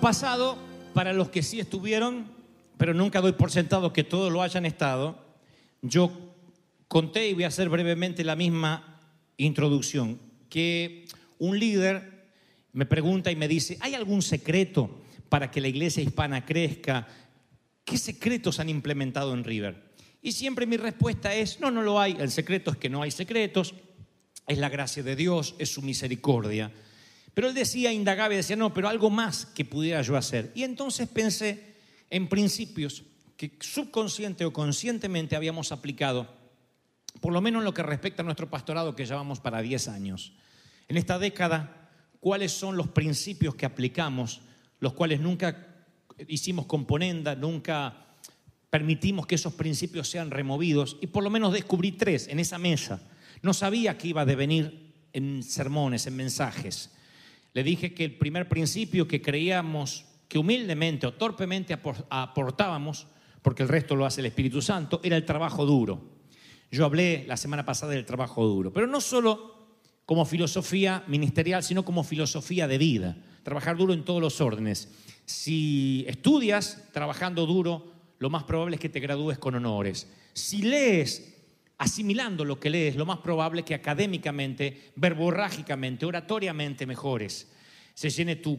Pasado, para los que sí estuvieron, pero nunca doy por sentado que todos lo hayan estado, yo conté y voy a hacer brevemente la misma introducción, que un líder me pregunta y me dice, ¿hay algún secreto para que la iglesia hispana crezca? ¿Qué secretos han implementado en River? Y siempre mi respuesta es, no, no lo hay. El secreto es que no hay secretos, es la gracia de Dios, es su misericordia. Pero él decía, indagaba y decía, no, pero algo más que pudiera yo hacer. Y entonces pensé en principios que subconsciente o conscientemente habíamos aplicado, por lo menos en lo que respecta a nuestro pastorado que llevamos para 10 años. En esta década, ¿cuáles son los principios que aplicamos, los cuales nunca hicimos componenda, nunca permitimos que esos principios sean removidos? Y por lo menos descubrí tres en esa mesa. No sabía que iba a devenir en sermones, en mensajes. Le dije que el primer principio que creíamos que humildemente o torpemente apor- aportábamos, porque el resto lo hace el Espíritu Santo, era el trabajo duro. Yo hablé la semana pasada del trabajo duro, pero no solo como filosofía ministerial, sino como filosofía de vida. Trabajar duro en todos los órdenes. Si estudias trabajando duro, lo más probable es que te gradúes con honores. Si lees asimilando lo que lees, lo más probable es que académicamente, verborrágicamente, oratoriamente mejores. Se llene tu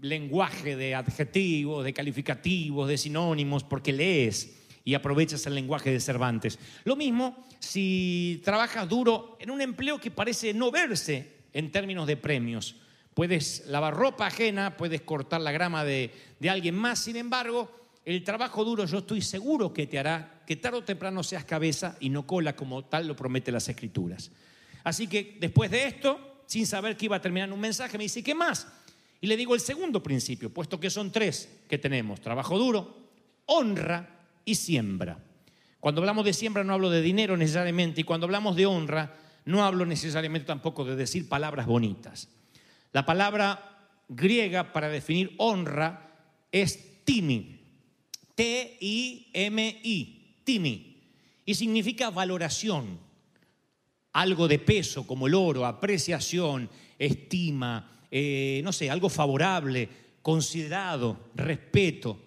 lenguaje de adjetivos, de calificativos, de sinónimos, porque lees y aprovechas el lenguaje de Cervantes. Lo mismo si trabajas duro en un empleo que parece no verse en términos de premios. Puedes lavar ropa ajena, puedes cortar la grama de, de alguien más, sin embargo, el trabajo duro yo estoy seguro que te hará que tarde o temprano seas cabeza y no cola como tal lo promete las escrituras. Así que después de esto, sin saber que iba a terminar un mensaje, me dice, ¿qué más? Y le digo el segundo principio, puesto que son tres que tenemos, trabajo duro, honra y siembra. Cuando hablamos de siembra no hablo de dinero necesariamente y cuando hablamos de honra no hablo necesariamente tampoco de decir palabras bonitas. La palabra griega para definir honra es timi, T-I-M-I, timi, y significa valoración, algo de peso como el oro, apreciación, estima, eh, no sé, algo favorable, considerado, respeto.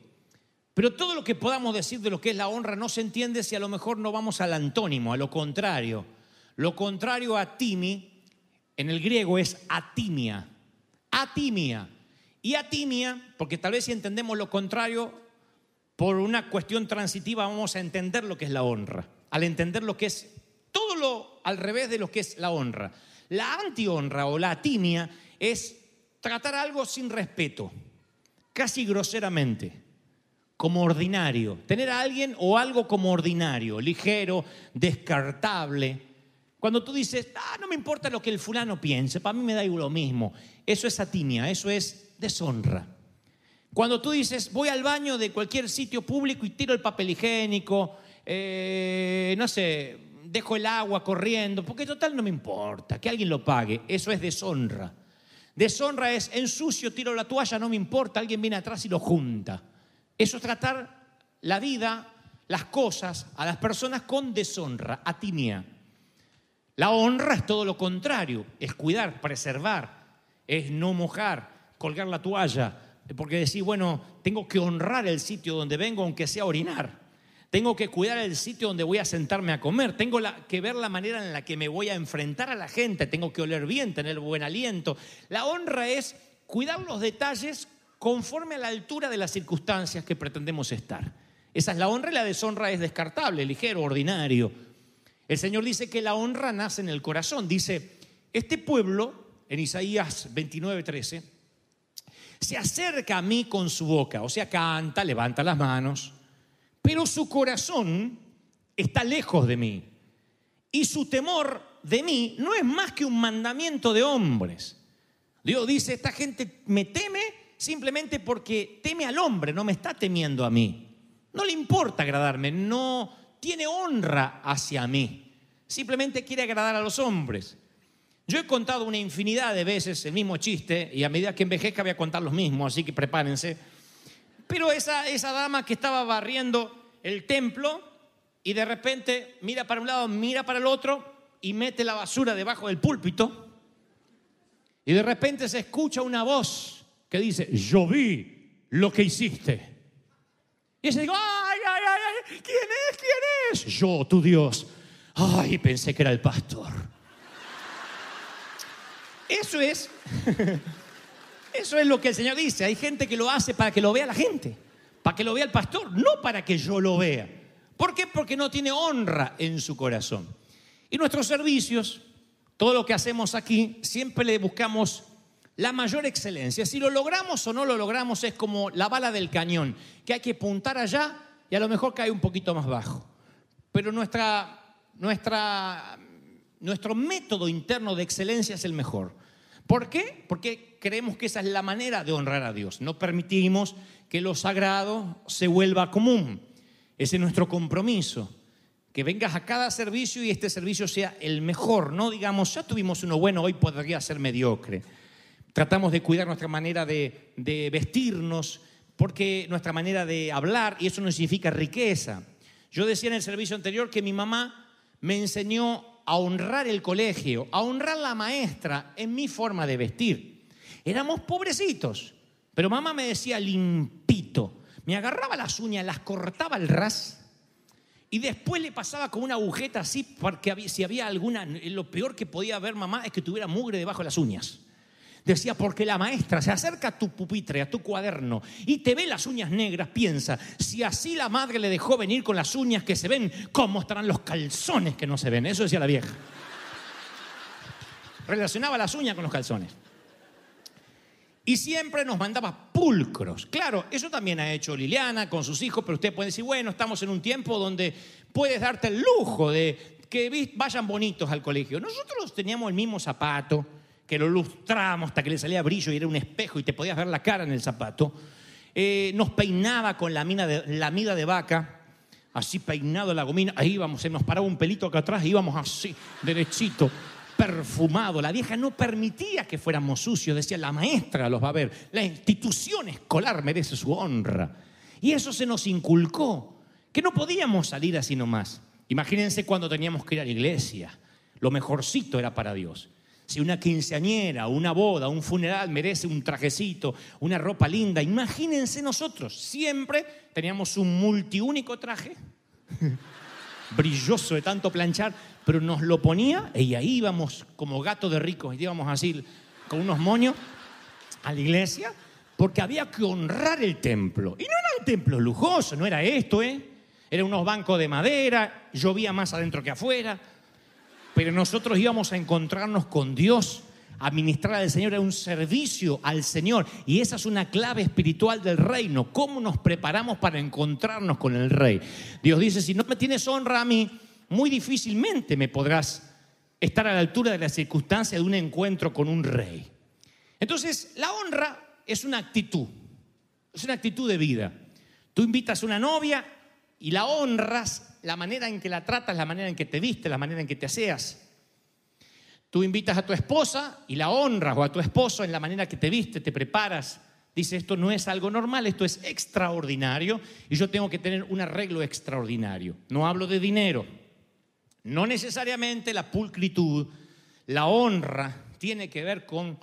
Pero todo lo que podamos decir de lo que es la honra no se entiende si a lo mejor no vamos al antónimo, a lo contrario. Lo contrario a timi, en el griego es atimia. Atimia. Y atimia, porque tal vez si entendemos lo contrario, por una cuestión transitiva vamos a entender lo que es la honra. Al entender lo que es todo lo al revés de lo que es la honra. La antihonra o la atimia es tratar algo sin respeto, casi groseramente como ordinario, tener a alguien o algo como ordinario, ligero, descartable. Cuando tú dices, ah, no me importa lo que el fulano piense, para mí me da lo mismo, eso es atimia, eso es deshonra. Cuando tú dices, voy al baño de cualquier sitio público y tiro el papel higiénico, eh, no sé, dejo el agua corriendo, porque total no me importa, que alguien lo pague, eso es deshonra. Deshonra es ensucio, tiro la toalla, no me importa, alguien viene atrás y lo junta. Eso es tratar la vida, las cosas, a las personas con deshonra, atimia. La honra es todo lo contrario, es cuidar, preservar, es no mojar, colgar la toalla, porque decir, bueno, tengo que honrar el sitio donde vengo aunque sea orinar. Tengo que cuidar el sitio donde voy a sentarme a comer. Tengo que ver la manera en la que me voy a enfrentar a la gente. Tengo que oler bien, tener buen aliento. La honra es cuidar los detalles conforme a la altura de las circunstancias que pretendemos estar. Esa es la honra y la deshonra es descartable, ligero, ordinario. El Señor dice que la honra nace en el corazón. Dice, este pueblo, en Isaías 29, 13, se acerca a mí con su boca, o sea, canta, levanta las manos, pero su corazón está lejos de mí. Y su temor de mí no es más que un mandamiento de hombres. Dios dice, esta gente me teme simplemente porque teme al hombre, no me está temiendo a mí. No le importa agradarme, no tiene honra hacia mí. Simplemente quiere agradar a los hombres. Yo he contado una infinidad de veces el mismo chiste y a medida que envejezca voy a contar los mismos, así que prepárense. Pero esa, esa dama que estaba barriendo el templo y de repente mira para un lado, mira para el otro y mete la basura debajo del púlpito y de repente se escucha una voz que dice, yo vi lo que hiciste. Y ella digo, ay, ay, ay, ¿quién es? ¿Quién es? Yo, tu Dios. Ay, pensé que era el pastor. Eso es, eso es lo que el Señor dice. Hay gente que lo hace para que lo vea la gente, para que lo vea el pastor, no para que yo lo vea. ¿Por qué? Porque no tiene honra en su corazón. Y nuestros servicios, todo lo que hacemos aquí, siempre le buscamos la mayor excelencia. Si lo logramos o no lo logramos es como la bala del cañón, que hay que apuntar allá y a lo mejor cae un poquito más bajo. Pero nuestra, nuestra, nuestro método interno de excelencia es el mejor. ¿Por qué? Porque creemos que esa es la manera de honrar a Dios. No permitimos que lo sagrado se vuelva común. Ese es nuestro compromiso. Que vengas a cada servicio y este servicio sea el mejor. No digamos, ya tuvimos uno bueno, hoy podría ser mediocre. Tratamos de cuidar nuestra manera de, de vestirnos, porque nuestra manera de hablar, y eso no significa riqueza. Yo decía en el servicio anterior que mi mamá me enseñó a honrar el colegio, a honrar la maestra en mi forma de vestir. Éramos pobrecitos, pero mamá me decía limpito. Me agarraba las uñas, las cortaba al ras y después le pasaba con una agujeta así porque si había alguna, lo peor que podía ver mamá es que tuviera mugre debajo de las uñas. Decía, porque la maestra se acerca a tu pupitre, a tu cuaderno, y te ve las uñas negras, piensa, si así la madre le dejó venir con las uñas que se ven, ¿cómo estarán los calzones que no se ven? Eso decía la vieja. Relacionaba las uñas con los calzones. Y siempre nos mandaba pulcros. Claro, eso también ha hecho Liliana con sus hijos, pero usted puede decir, bueno, estamos en un tiempo donde puedes darte el lujo de que vayan bonitos al colegio. Nosotros teníamos el mismo zapato, que lo lustramos hasta que le salía brillo y era un espejo y te podías ver la cara en el zapato. Eh, nos peinaba con la, mina de, la mida de vaca, así peinado la gomina. Ahí íbamos, se nos paraba un pelito acá atrás y íbamos así, derechito, perfumado. La vieja no permitía que fuéramos sucios, decía, la maestra los va a ver. La institución escolar merece su honra. Y eso se nos inculcó, que no podíamos salir así nomás. Imagínense cuando teníamos que ir a la iglesia. Lo mejorcito era para Dios. Si una quinceañera, una boda, un funeral merece un trajecito, una ropa linda, imagínense nosotros, siempre teníamos un multiúnico traje, brilloso de tanto planchar, pero nos lo ponía y ahí íbamos como gato de ricos, y íbamos así con unos moños a la iglesia, porque había que honrar el templo. Y no era un templo lujoso, no era esto, ¿eh? Eran unos bancos de madera, llovía más adentro que afuera pero nosotros íbamos a encontrarnos con Dios. Administrar al Señor era un servicio al Señor. Y esa es una clave espiritual del reino. ¿Cómo nos preparamos para encontrarnos con el Rey? Dios dice, si no me tienes honra a mí, muy difícilmente me podrás estar a la altura de la circunstancia de un encuentro con un Rey. Entonces, la honra es una actitud. Es una actitud de vida. Tú invitas a una novia y la honras, la manera en que la tratas, la manera en que te viste, la manera en que te aseas. Tú invitas a tu esposa y la honras o a tu esposo en la manera que te viste, te preparas. Dice, esto no es algo normal, esto es extraordinario y yo tengo que tener un arreglo extraordinario. No hablo de dinero. No necesariamente la pulcritud, la honra tiene que ver con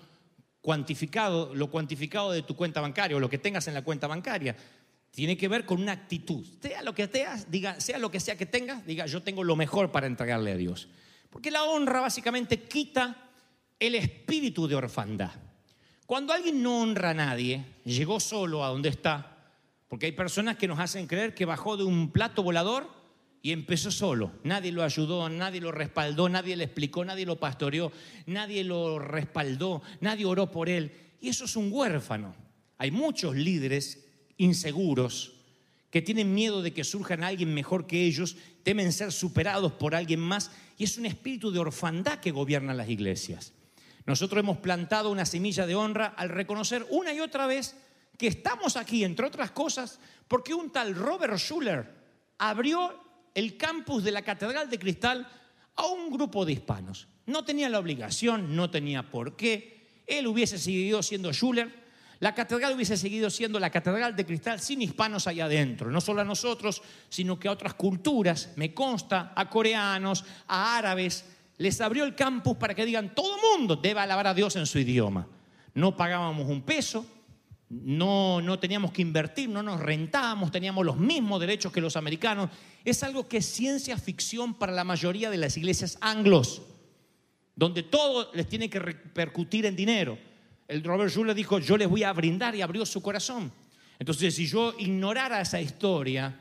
cuantificado, lo cuantificado de tu cuenta bancaria o lo que tengas en la cuenta bancaria. Tiene que ver con una actitud. Sea lo que seas, diga, sea lo que sea que tengas, diga, yo tengo lo mejor para entregarle a Dios. Porque la honra básicamente quita el espíritu de orfandad. Cuando alguien no honra a nadie, llegó solo a donde está, porque hay personas que nos hacen creer que bajó de un plato volador y empezó solo. Nadie lo ayudó, nadie lo respaldó, nadie le explicó, nadie lo pastoreó, nadie lo respaldó, nadie oró por él. Y eso es un huérfano. Hay muchos líderes inseguros que tienen miedo de que surjan alguien mejor que ellos, temen ser superados por alguien más y es un espíritu de orfandad que gobierna las iglesias. Nosotros hemos plantado una semilla de honra al reconocer una y otra vez que estamos aquí, entre otras cosas, porque un tal Robert Schuller abrió el campus de la Catedral de Cristal a un grupo de hispanos. No tenía la obligación, no tenía por qué. Él hubiese seguido siendo Schuller, la catedral hubiese seguido siendo la catedral de cristal sin hispanos allá adentro, no solo a nosotros, sino que a otras culturas, me consta, a coreanos, a árabes, les abrió el campus para que digan, todo mundo debe alabar a Dios en su idioma. No pagábamos un peso, no, no teníamos que invertir, no nos rentábamos, teníamos los mismos derechos que los americanos. Es algo que es ciencia ficción para la mayoría de las iglesias anglos, donde todo les tiene que repercutir en dinero. El Robert Schuller dijo, yo les voy a brindar y abrió su corazón. Entonces, si yo ignorara esa historia,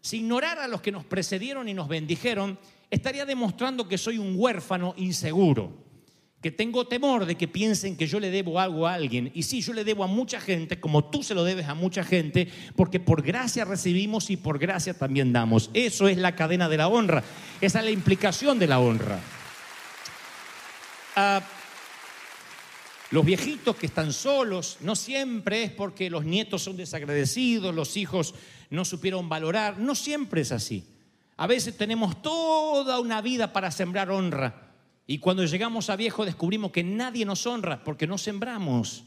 si ignorara a los que nos precedieron y nos bendijeron, estaría demostrando que soy un huérfano inseguro, que tengo temor de que piensen que yo le debo algo a alguien. Y sí, yo le debo a mucha gente, como tú se lo debes a mucha gente, porque por gracia recibimos y por gracia también damos. Eso es la cadena de la honra, esa es la implicación de la honra. Ah, los viejitos que están solos no siempre es porque los nietos son desagradecidos, los hijos no supieron valorar, no siempre es así. A veces tenemos toda una vida para sembrar honra y cuando llegamos a viejo descubrimos que nadie nos honra porque no sembramos.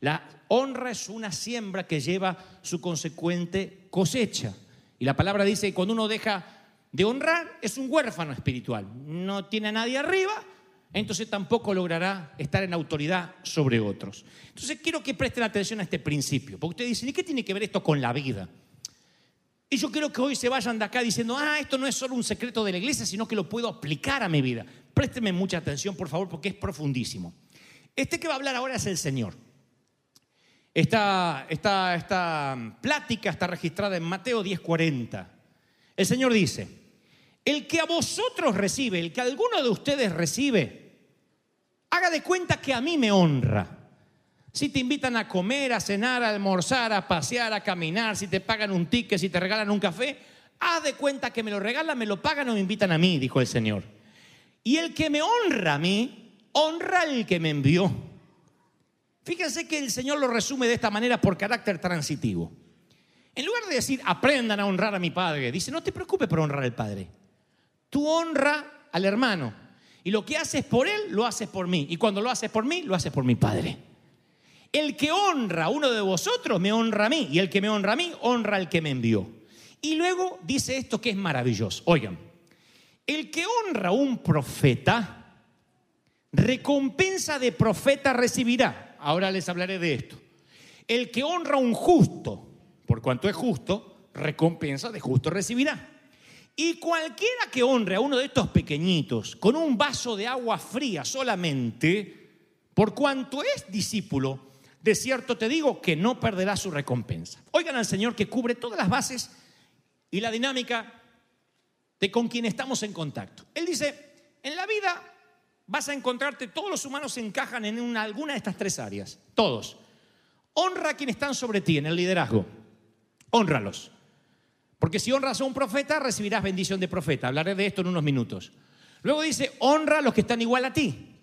La honra es una siembra que lleva su consecuente cosecha. Y la palabra dice que cuando uno deja de honrar es un huérfano espiritual. No tiene a nadie arriba entonces tampoco logrará estar en autoridad sobre otros. Entonces quiero que presten atención a este principio, porque ustedes dicen, ¿y qué tiene que ver esto con la vida? Y yo quiero que hoy se vayan de acá diciendo, ah, esto no es solo un secreto de la iglesia, sino que lo puedo aplicar a mi vida. Présteme mucha atención, por favor, porque es profundísimo. Este que va a hablar ahora es el Señor. Esta, esta, esta plática está registrada en Mateo 10:40. El Señor dice, el que a vosotros recibe, el que alguno de ustedes recibe, Haga de cuenta que a mí me honra. Si te invitan a comer, a cenar, a almorzar, a pasear, a caminar, si te pagan un ticket, si te regalan un café, haz de cuenta que me lo regalan, me lo pagan o me invitan a mí, dijo el Señor. Y el que me honra a mí, honra al que me envió. Fíjense que el Señor lo resume de esta manera por carácter transitivo. En lugar de decir, aprendan a honrar a mi Padre, dice, no te preocupes por honrar al Padre. Tú honra al hermano. Y lo que haces por Él, lo haces por mí. Y cuando lo haces por mí, lo haces por mi Padre. El que honra a uno de vosotros, me honra a mí. Y el que me honra a mí, honra al que me envió. Y luego dice esto que es maravilloso. Oigan, el que honra a un profeta, recompensa de profeta recibirá. Ahora les hablaré de esto. El que honra a un justo, por cuanto es justo, recompensa de justo recibirá. Y cualquiera que honre a uno de estos pequeñitos con un vaso de agua fría solamente, por cuanto es discípulo, de cierto te digo que no perderá su recompensa. Oigan al Señor que cubre todas las bases y la dinámica de con quien estamos en contacto. Él dice, en la vida vas a encontrarte, todos los humanos encajan en alguna de estas tres áreas, todos. Honra a quienes están sobre ti en el liderazgo, honralos. Porque si honras a un profeta, recibirás bendición de profeta. Hablaré de esto en unos minutos. Luego dice, honra a los que están igual a ti,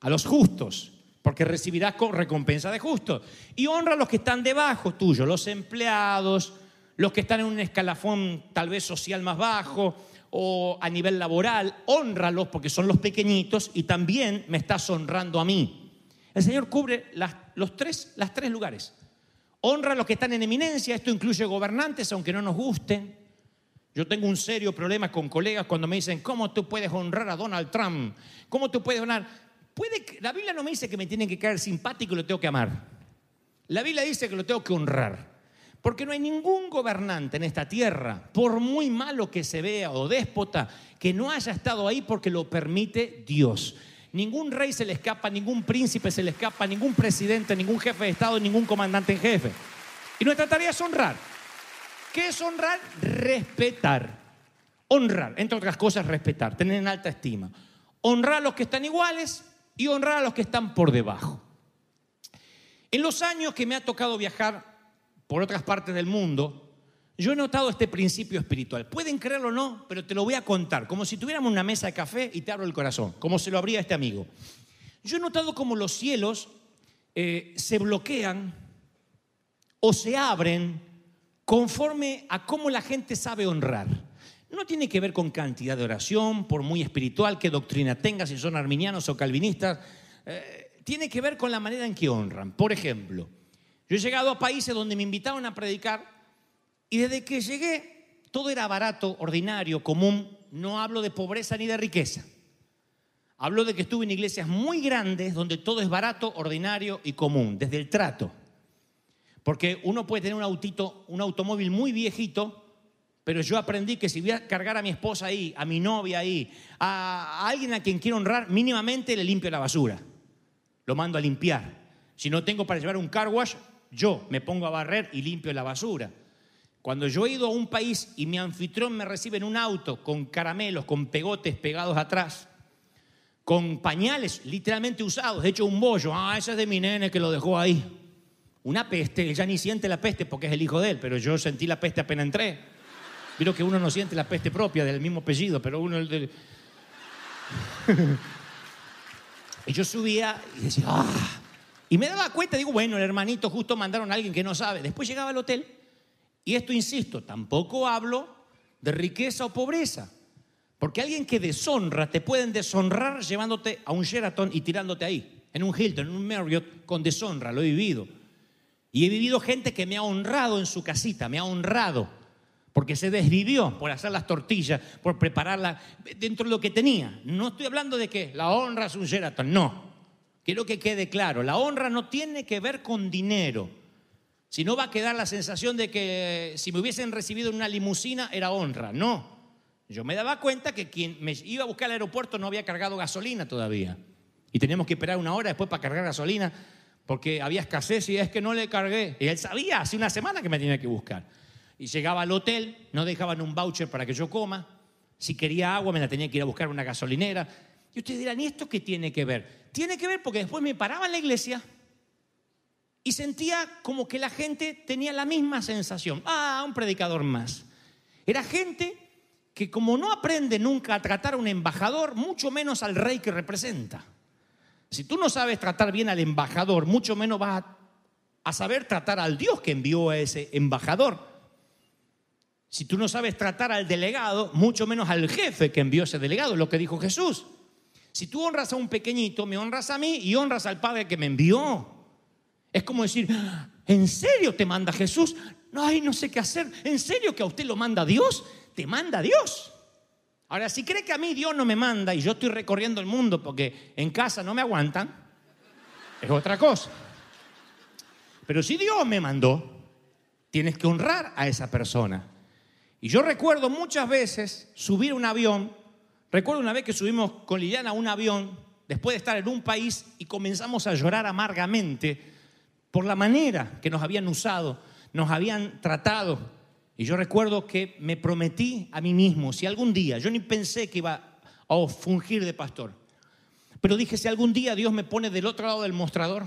a los justos, porque recibirás recompensa de justos. Y honra a los que están debajo tuyo, los empleados, los que están en un escalafón tal vez social más bajo o a nivel laboral. Honralos porque son los pequeñitos y también me estás honrando a mí. El Señor cubre los las tres lugares. Honra a los que están en eminencia, esto incluye gobernantes, aunque no nos gusten. Yo tengo un serio problema con colegas cuando me dicen, ¿cómo tú puedes honrar a Donald Trump? ¿Cómo tú puedes honrar? La Biblia no me dice que me tienen que caer simpático y lo tengo que amar. La Biblia dice que lo tengo que honrar. Porque no hay ningún gobernante en esta tierra, por muy malo que se vea o déspota, que no haya estado ahí porque lo permite Dios. Ningún rey se le escapa, ningún príncipe se le escapa, ningún presidente, ningún jefe de Estado, ningún comandante en jefe. Y nuestra tarea es honrar. ¿Qué es honrar? Respetar. Honrar, entre otras cosas, respetar, tener en alta estima. Honrar a los que están iguales y honrar a los que están por debajo. En los años que me ha tocado viajar por otras partes del mundo, yo he notado este principio espiritual. Pueden creerlo o no, pero te lo voy a contar, como si tuviéramos una mesa de café y te abro el corazón, como se lo abría este amigo. Yo he notado como los cielos eh, se bloquean o se abren conforme a cómo la gente sabe honrar. No tiene que ver con cantidad de oración, por muy espiritual que doctrina tenga, si son arminianos o calvinistas. Eh, tiene que ver con la manera en que honran. Por ejemplo, yo he llegado a países donde me invitaron a predicar y desde que llegué todo era barato, ordinario, común. No hablo de pobreza ni de riqueza. Hablo de que estuve en iglesias muy grandes donde todo es barato, ordinario y común, desde el trato. Porque uno puede tener un autito, un automóvil muy viejito, pero yo aprendí que si voy a cargar a mi esposa ahí, a mi novia ahí, a, alguien a quien quiero honrar, mínimamente le limpio la basura. Lo mando a limpiar. Si no tengo para llevar un car wash, yo me pongo a barrer y limpio la basura. Cuando yo he ido a un país y mi anfitrión me recibe en un auto con caramelos, con pegotes pegados atrás, con pañales literalmente usados, hecho un bollo, ah, ese es de mi nene que lo dejó ahí. Una peste, él ya ni siente la peste porque es el hijo de él, pero yo sentí la peste apenas entré. Vieron que uno no siente la peste propia del mismo apellido, pero uno el del... y yo subía y decía, ah. Y me daba cuenta, digo, bueno, el hermanito justo mandaron a alguien que no sabe. Después llegaba al hotel y esto, insisto, tampoco hablo de riqueza o pobreza. Porque alguien que deshonra, te pueden deshonrar llevándote a un Sheraton y tirándote ahí, en un Hilton, en un Marriott, con deshonra, lo he vivido. Y he vivido gente que me ha honrado en su casita, me ha honrado, porque se desvivió por hacer las tortillas, por prepararlas dentro de lo que tenía. No estoy hablando de que la honra es un Sheraton, no. Quiero que quede claro, la honra no tiene que ver con dinero. Si no va a quedar la sensación de que si me hubiesen recibido en una limusina era honra. No. Yo me daba cuenta que quien me iba a buscar al aeropuerto no había cargado gasolina todavía. Y teníamos que esperar una hora después para cargar gasolina porque había escasez y es que no le cargué. Y él sabía hace una semana que me tenía que buscar. Y llegaba al hotel, no dejaban un voucher para que yo coma. Si quería agua me la tenía que ir a buscar una gasolinera. Y ustedes dirán, ¿y esto qué tiene que ver? Tiene que ver porque después me paraba en la iglesia y sentía como que la gente tenía la misma sensación. Ah, un predicador más. Era gente que como no aprende nunca a tratar a un embajador, mucho menos al rey que representa. Si tú no sabes tratar bien al embajador, mucho menos vas a, saber tratar al Dios que envió a ese embajador. Si tú no sabes tratar al delegado, mucho menos al jefe que envió ese delegado, lo que dijo Jesús. Si tú honras a un pequeñito, me honras a mí y honras al Padre que me envió. Es como decir, ¿en serio te manda Jesús? No, ay, no sé qué hacer. ¿En serio que a usted lo manda Dios? Te manda Dios. Ahora, si cree que a mí Dios no me manda y yo estoy recorriendo el mundo porque en casa no me aguantan, es otra cosa. Pero si Dios me mandó, tienes que honrar a esa persona. Y yo recuerdo muchas veces subir un avión. Recuerdo una vez que subimos con Liliana a un avión después de estar en un país y comenzamos a llorar amargamente por la manera que nos habían usado, nos habían tratado. Y yo recuerdo que me prometí a mí mismo, si algún día, yo ni pensé que iba a fungir de pastor, pero dije, si algún día Dios me pone del otro lado del mostrador,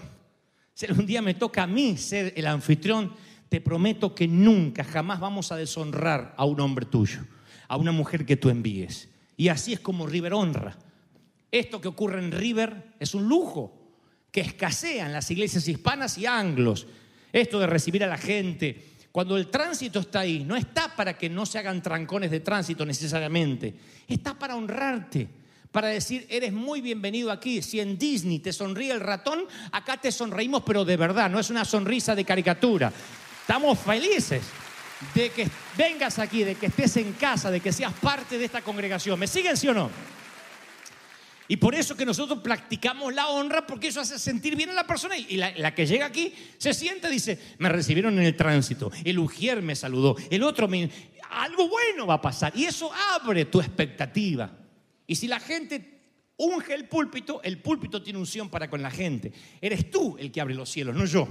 si algún día me toca a mí ser el anfitrión, te prometo que nunca, jamás vamos a deshonrar a un hombre tuyo, a una mujer que tú envíes. Y así es como River honra. Esto que ocurre en River es un lujo que escasean las iglesias hispanas y anglos. Esto de recibir a la gente. Cuando el tránsito está ahí, no está para que no se hagan trancones de tránsito necesariamente. Está para honrarte, para decir, eres muy bienvenido aquí. Si en Disney te sonríe el ratón, acá te sonreímos, pero de verdad, no es una sonrisa de caricatura. Estamos felices de que vengas aquí, de que estés en casa, de que seas parte de esta congregación. ¿Me siguen sí o no? Y por eso que nosotros practicamos la honra, porque eso hace sentir bien a la persona. Y la, que llega aquí se siente, dice, me recibieron en el tránsito, el ujier me saludó, el otro me... Algo bueno va a pasar. Y eso abre tu expectativa. Y si la gente unge el púlpito, el púlpito tiene unción para con la gente. Eres tú el que abre los cielos, no yo.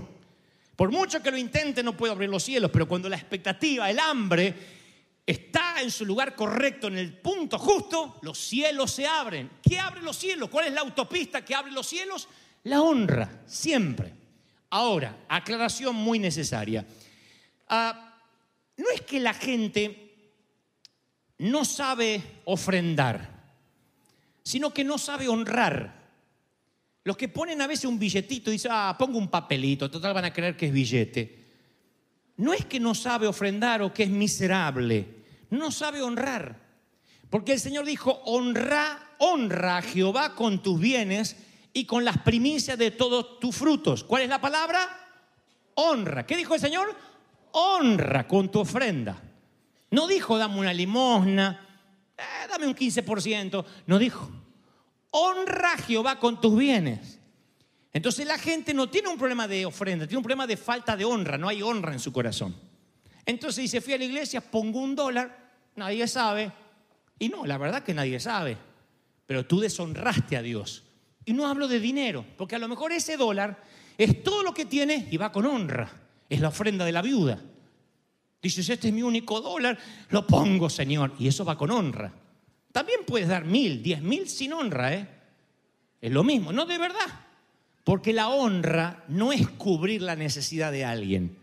Por mucho que lo intente, no puedo abrir los cielos, pero cuando la expectativa, el hambre, está en su lugar correcto, en el punto justo, los cielos se abren. ¿Qué abre los cielos? ¿Cuál es la autopista que abre los cielos? La honra, siempre. Ahora, aclaración muy necesaria. Ah, no es que la gente no sabe ofrendar, sino que no sabe honrar. Los que ponen a veces un billetito y dicen, ah, pongo un papelito, total van a creer que es billete. No es que no sabe ofrendar o que es miserable, no sabe honrar. Porque el Señor dijo, honra, honra a Jehová con tus bienes y con las primicias de todos tus frutos. ¿Cuál es la palabra? Honra. ¿Qué dijo el Señor? Honra con tu ofrenda. No dijo, dame una limosna, eh, dame un 15%. No dijo, honra a Jehová con tus bienes. Entonces la gente no tiene un problema de ofrenda, tiene un problema de falta de honra, no hay honra en su corazón. Entonces dice, fui a la iglesia, pongo un dólar, nadie sabe. Y no, la verdad que nadie sabe. Pero tú deshonraste a Dios. Y no hablo de dinero, porque a lo mejor ese dólar es todo lo que tiene y va con honra. Es la ofrenda de la viuda. Dices, este es mi único dólar, lo pongo, Señor. Y eso va con honra. También puedes dar mil, diez mil sin honra, ¿eh? Es lo mismo, no de verdad. Porque la honra no es cubrir la necesidad de alguien.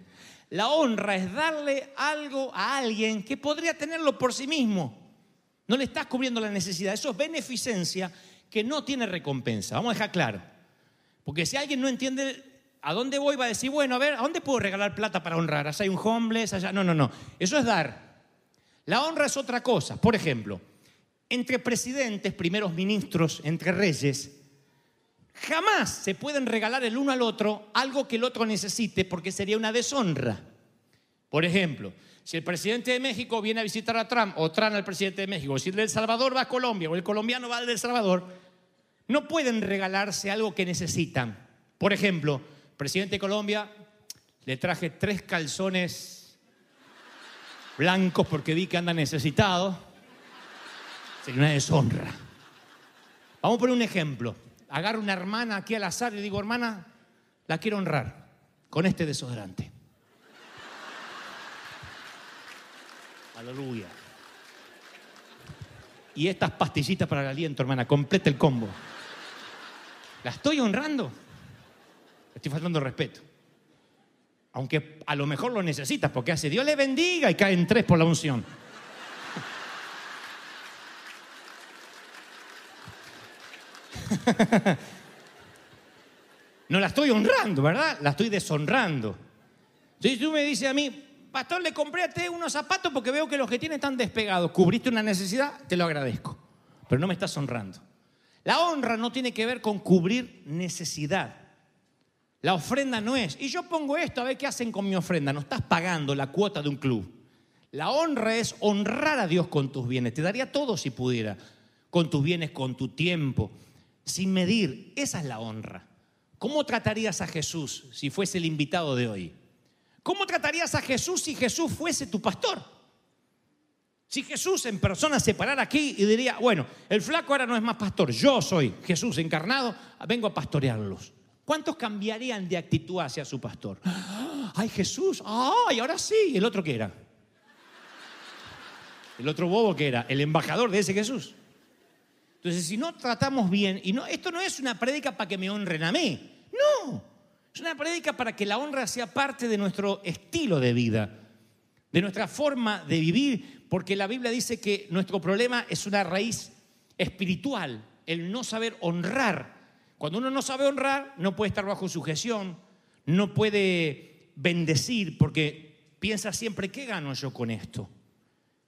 La honra es darle algo a alguien que podría tenerlo por sí mismo. No le estás cubriendo la necesidad. Eso es beneficencia que no tiene recompensa. Vamos a dejar claro. Porque si alguien no entiende a dónde voy, va a decir, bueno, a ver, ¿a dónde puedo regalar plata para honrar? ¿Allá hay un homeless? Allá? No, no, no. Eso es dar. La honra es otra cosa. Por ejemplo, entre presidentes, primeros ministros, entre reyes, jamás se pueden regalar el uno al otro algo que el otro necesite porque sería una deshonra. Por ejemplo, si el presidente de México viene a visitar a Trump o Trump al presidente de México, si el de Salvador va a Colombia o el colombiano va al de El Salvador, no pueden regalarse algo que necesitan. Por ejemplo, presidente de Colombia, le traje tres calzones blancos porque vi que anda necesitado. Sería una deshonra. Vamos a poner un ejemplo. Agarro una hermana aquí al azar y digo, hermana, la quiero honrar con este desodorante. Aleluya. Y estas pastillitas para el aliento, hermana, completa el combo. ¿La estoy honrando? Estoy faltando respeto. Aunque a lo mejor lo necesitas porque hace Dios le bendiga y caen tres por la unción. No la estoy honrando, ¿verdad? La estoy deshonrando. Si tú me dices a mí, pastor, le compré a ti unos zapatos porque veo que los que tiene están despegados. ¿Cubriste una necesidad? Te lo agradezco. Pero no me estás honrando. La honra no tiene que ver con cubrir necesidad. La ofrenda no es. Y yo pongo esto, a ver qué hacen con mi ofrenda. No estás pagando la cuota de un club. La honra es honrar a Dios con tus bienes. Te daría todo si pudiera. Con tus bienes, con tu tiempo. Sin medir. Esa es la honra. ¿Cómo tratarías a Jesús si fuese el invitado de hoy? ¿Cómo tratarías a Jesús si Jesús fuese tu pastor? Si Jesús en persona se parara aquí y diría, bueno, el flaco ahora no es más pastor, yo soy Jesús encarnado, vengo a pastorearlos. ¿Cuántos cambiarían de actitud hacia su pastor? Ay, Jesús, ay, ahora sí. ¿El otro qué era? El otro bobo que era, el embajador de ese Jesús. Entonces, si no tratamos bien, y no, esto no es una prédica para que me honren a mí, no, es una prédica para que la honra sea parte de nuestro estilo de vida, de nuestra forma de vivir, porque la Biblia dice que nuestro problema es una raíz espiritual, el no saber honrar. Cuando uno no sabe honrar, no puede estar bajo sujeción, no puede bendecir, porque piensa siempre, ¿qué gano yo con esto?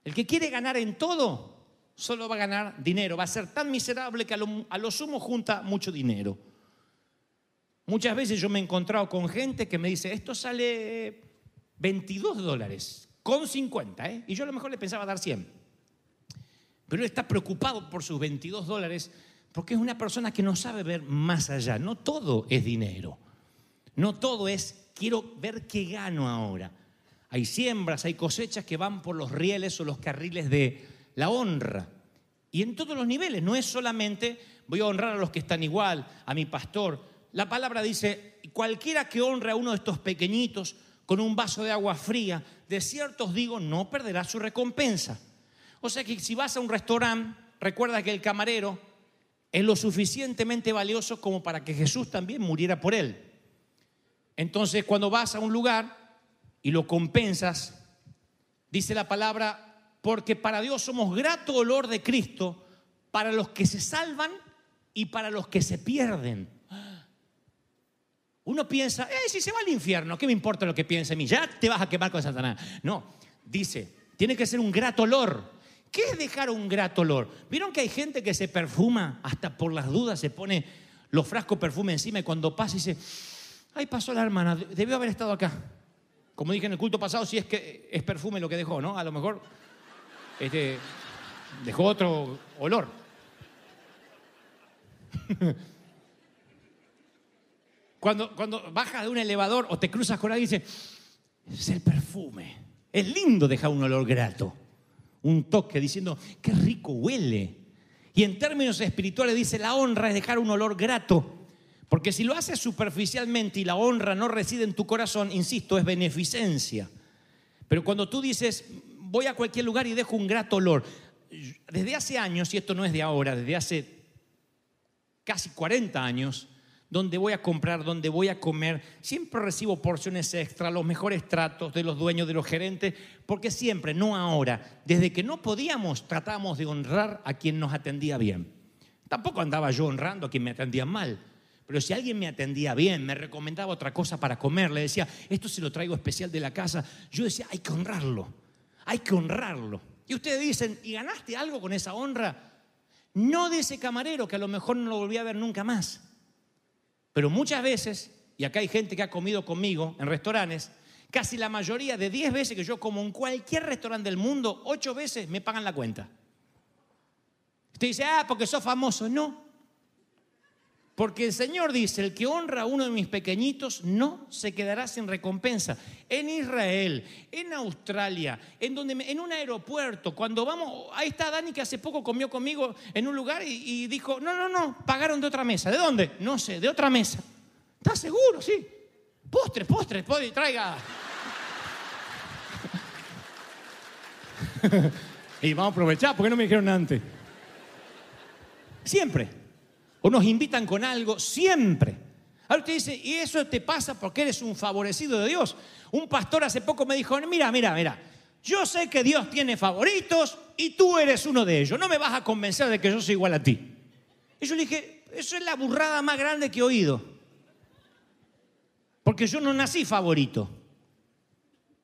El que quiere ganar en todo, solo va a ganar dinero, va a ser tan miserable que a lo, sumo junta mucho dinero. Muchas veces yo me he encontrado con gente que me dice, esto sale 22 dólares, con 50, ¿eh? y yo a lo mejor le pensaba dar 100. Pero él está preocupado por sus 22 dólares Porque es una persona que no sabe ver más allá. No todo es dinero. No todo es quiero ver qué gano ahora. Hay siembras, hay cosechas que van por los rieles o los carriles de la honra. Y en todos los niveles, no es solamente voy a honrar a los que están igual, a mi pastor. La palabra dice, cualquiera que honre a uno de estos pequeñitos con un vaso de agua fría, de cierto os digo, no perderá su recompensa. O sea que si vas a un restaurante, recuerda que el camarero es lo suficientemente valioso como para que Jesús también muriera por él. Entonces, cuando vas a un lugar y lo compensas, dice la palabra, porque para Dios somos grato olor de Cristo para los que se salvan y para los que se pierden. Uno piensa, eh, si se va al infierno, ¿qué me importa lo que piense mí? Ya te vas a quemar con Satanás. No, dice, tiene que ser un grato olor. ¿Qué es dejar un grato olor? ¿Vieron que hay gente que se perfuma, hasta por las dudas se pone los frascos perfume encima y cuando pasa dice, Ay, pasó la hermana, debió haber estado acá. Como dije en el culto pasado, si es que es perfume lo que dejó, ¿no? A lo mejor este, dejó otro olor. Cuando, cuando bajas de un elevador o te cruzas con alguien, dice, es el perfume. Es lindo dejar un olor grato, un toque diciendo, qué rico huele. Y en términos espirituales dice, la honra es dejar un olor grato. Porque si lo haces superficialmente y la honra no reside en tu corazón, insisto, es beneficencia. Pero cuando tú dices, voy a cualquier lugar y dejo un grato olor, desde hace años, y esto no es de ahora, desde hace casi 40 años, donde voy a comprar, donde voy a comer, siempre recibo porciones extra, los mejores tratos de los dueños, de los gerentes, porque siempre, no ahora, desde que no podíamos, tratamos de honrar a quien nos atendía bien. Tampoco andaba yo honrando a quien me atendía mal. Pero si alguien me atendía bien, me recomendaba otra cosa para comer, le decía, esto se lo traigo especial de la casa, yo decía, hay que honrarlo, hay que honrarlo. Y ustedes dicen, ¿y ganaste algo con esa honra? No de ese camarero que a lo mejor no lo volví a ver nunca más. Pero muchas veces, y acá hay gente que ha comido conmigo en restaurantes, casi la mayoría de 10 veces que yo como en cualquier restaurante del mundo, 8 veces me pagan la cuenta. Usted dice, ah, porque sos famoso. No, porque el Señor dice, el que honra a uno de mis pequeñitos no se quedará sin recompensa. En Israel, en Australia, en, donde, en un aeropuerto, cuando vamos, ahí está Dani que hace poco comió conmigo en un lugar y, dijo, no, no, no, pagaron de otra mesa. ¿De dónde? No sé, de otra mesa. ¿Estás seguro? Sí. Postre, postre, postre traiga. y vamos a aprovechar, porque no me dijeron antes? Siempre o nos invitan con algo, siempre. Ahora usted dice, y eso te pasa porque eres un favorecido de Dios. Un pastor hace poco me dijo, mira, mira, mira, yo sé que Dios tiene favoritos y tú eres uno de ellos. No me vas a convencer de que yo soy igual a ti. Y yo le dije, eso es la burrada más grande que he oído. Porque yo no nací favorito.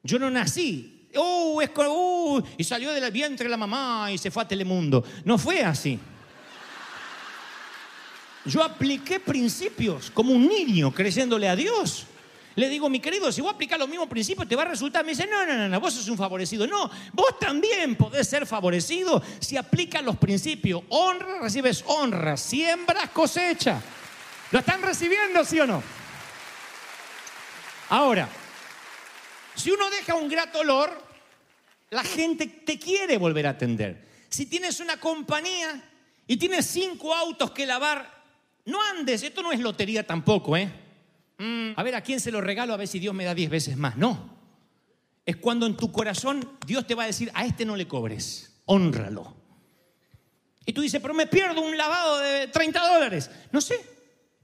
Yo no nací. Uh, es, uh, y salió del vientre la mamá y se fue a Telemundo. No fue así. Yo apliqué principios como un niño creyéndole a Dios. Le digo, mi querido, si vos aplicás los mismos principios, te va a resultar. Me dice, no, no, no, no, vos sos un favorecido. No, vos también podés ser favorecido si aplicas los principios. Honra, recibes honra. Siembras, cosecha. ¿Lo están recibiendo, sí o no? Ahora, si uno deja un grato olor, la gente te quiere volver a atender. Si tienes una compañía y tienes cinco autos que lavar, no andes, esto no es lotería tampoco, ¿eh? Mm, a ver, ¿a quién se lo regalo a ver si Dios me da diez veces más? No. Es cuando en tu corazón Dios te va a decir, a este no le cobres, honralo. Y tú dices, pero me pierdo un lavado de 30 dólares. No sé,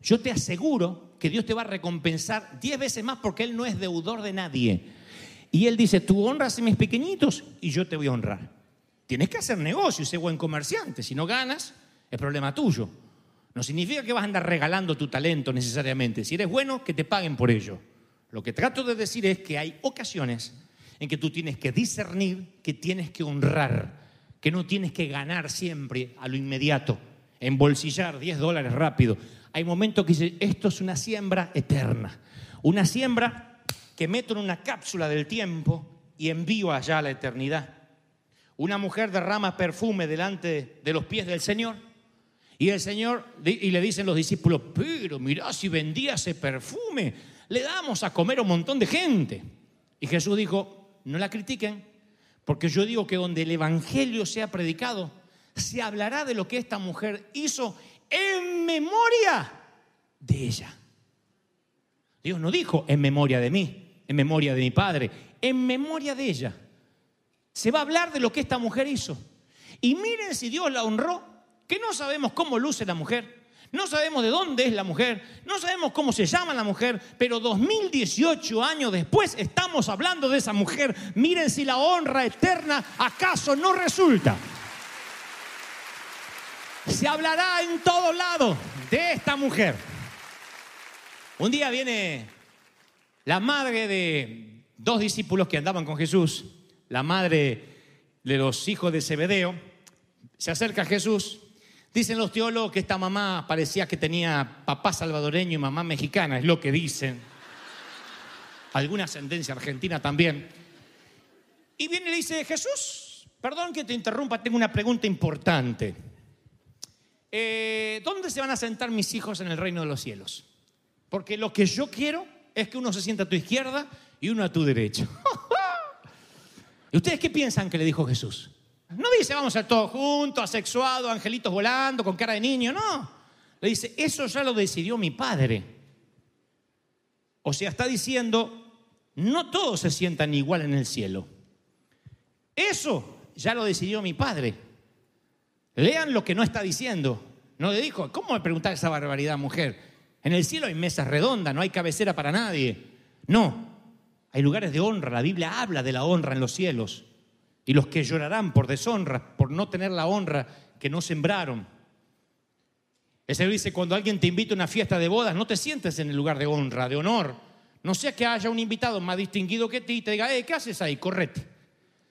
yo te aseguro que Dios te va a recompensar diez veces más porque Él no es deudor de nadie. Y Él dice, tú honras a mis pequeñitos y yo te voy a honrar. Tienes que hacer negocio y ser buen comerciante. Si no ganas, es problema tuyo. No significa que vas a andar regalando tu talento necesariamente. Si eres bueno, que te paguen por ello. Lo que trato de decir es que hay ocasiones en que tú tienes que discernir, que tienes que honrar, que no tienes que ganar siempre a lo inmediato, embolsillar 10 dólares rápido. Hay momentos que dices, esto es una siembra eterna, una siembra que meto en una cápsula del tiempo y envío allá a la eternidad. Una mujer derrama perfume delante de los pies del Señor Y el Señor, y le dicen los discípulos, pero mirá si vendía ese perfume, le damos a comer a un montón de gente. Y Jesús dijo, no la critiquen, porque yo digo que donde el Evangelio sea predicado, se hablará de lo que esta mujer hizo en memoria de ella. Dios no dijo en memoria de mí, en memoria de mi padre, en memoria de ella. Se va a hablar de lo que esta mujer hizo. Y miren si Dios la honró, que no sabemos cómo luce la mujer, no sabemos de dónde es la mujer, no sabemos cómo se llama la mujer, pero 2018 años después estamos hablando de esa mujer. Miren si la honra eterna acaso no resulta. Se hablará en todos lados de esta mujer. Un día viene la madre de dos discípulos que andaban con Jesús, la madre de los hijos de Zebedeo, se acerca a Jesús. Dicen los teólogos que esta mamá parecía que tenía papá salvadoreño y mamá mexicana, es lo que dicen. Alguna ascendencia argentina también. Y viene y le dice, Jesús, perdón que te interrumpa, tengo una pregunta importante. Eh, ¿Dónde se van a sentar mis hijos en el reino de los cielos? Porque lo que yo quiero es que uno se sienta a tu izquierda y uno a tu derecha. ¿Y ustedes qué piensan que le dijo Jesús? No dice vamos a todos juntos, asexuados, angelitos volando, con cara de niño, no. Le dice, eso ya lo decidió mi padre. O sea, está diciendo, no todos se sientan igual en el cielo. Eso ya lo decidió mi padre. Lean lo que no está diciendo. No le dijo, ¿cómo me preguntar esa barbaridad, mujer? En el cielo hay mesas redondas, no hay cabecera para nadie. No, hay lugares de honra. La Biblia habla de la honra en los cielos. Y los que llorarán por deshonra, por no tener la honra que no sembraron. El Señor dice, cuando alguien te invita a una fiesta de bodas, no te sientes en el lugar de honra, de honor. No sea que haya un invitado más distinguido que ti y te diga, eh, ¿qué haces ahí? Correte.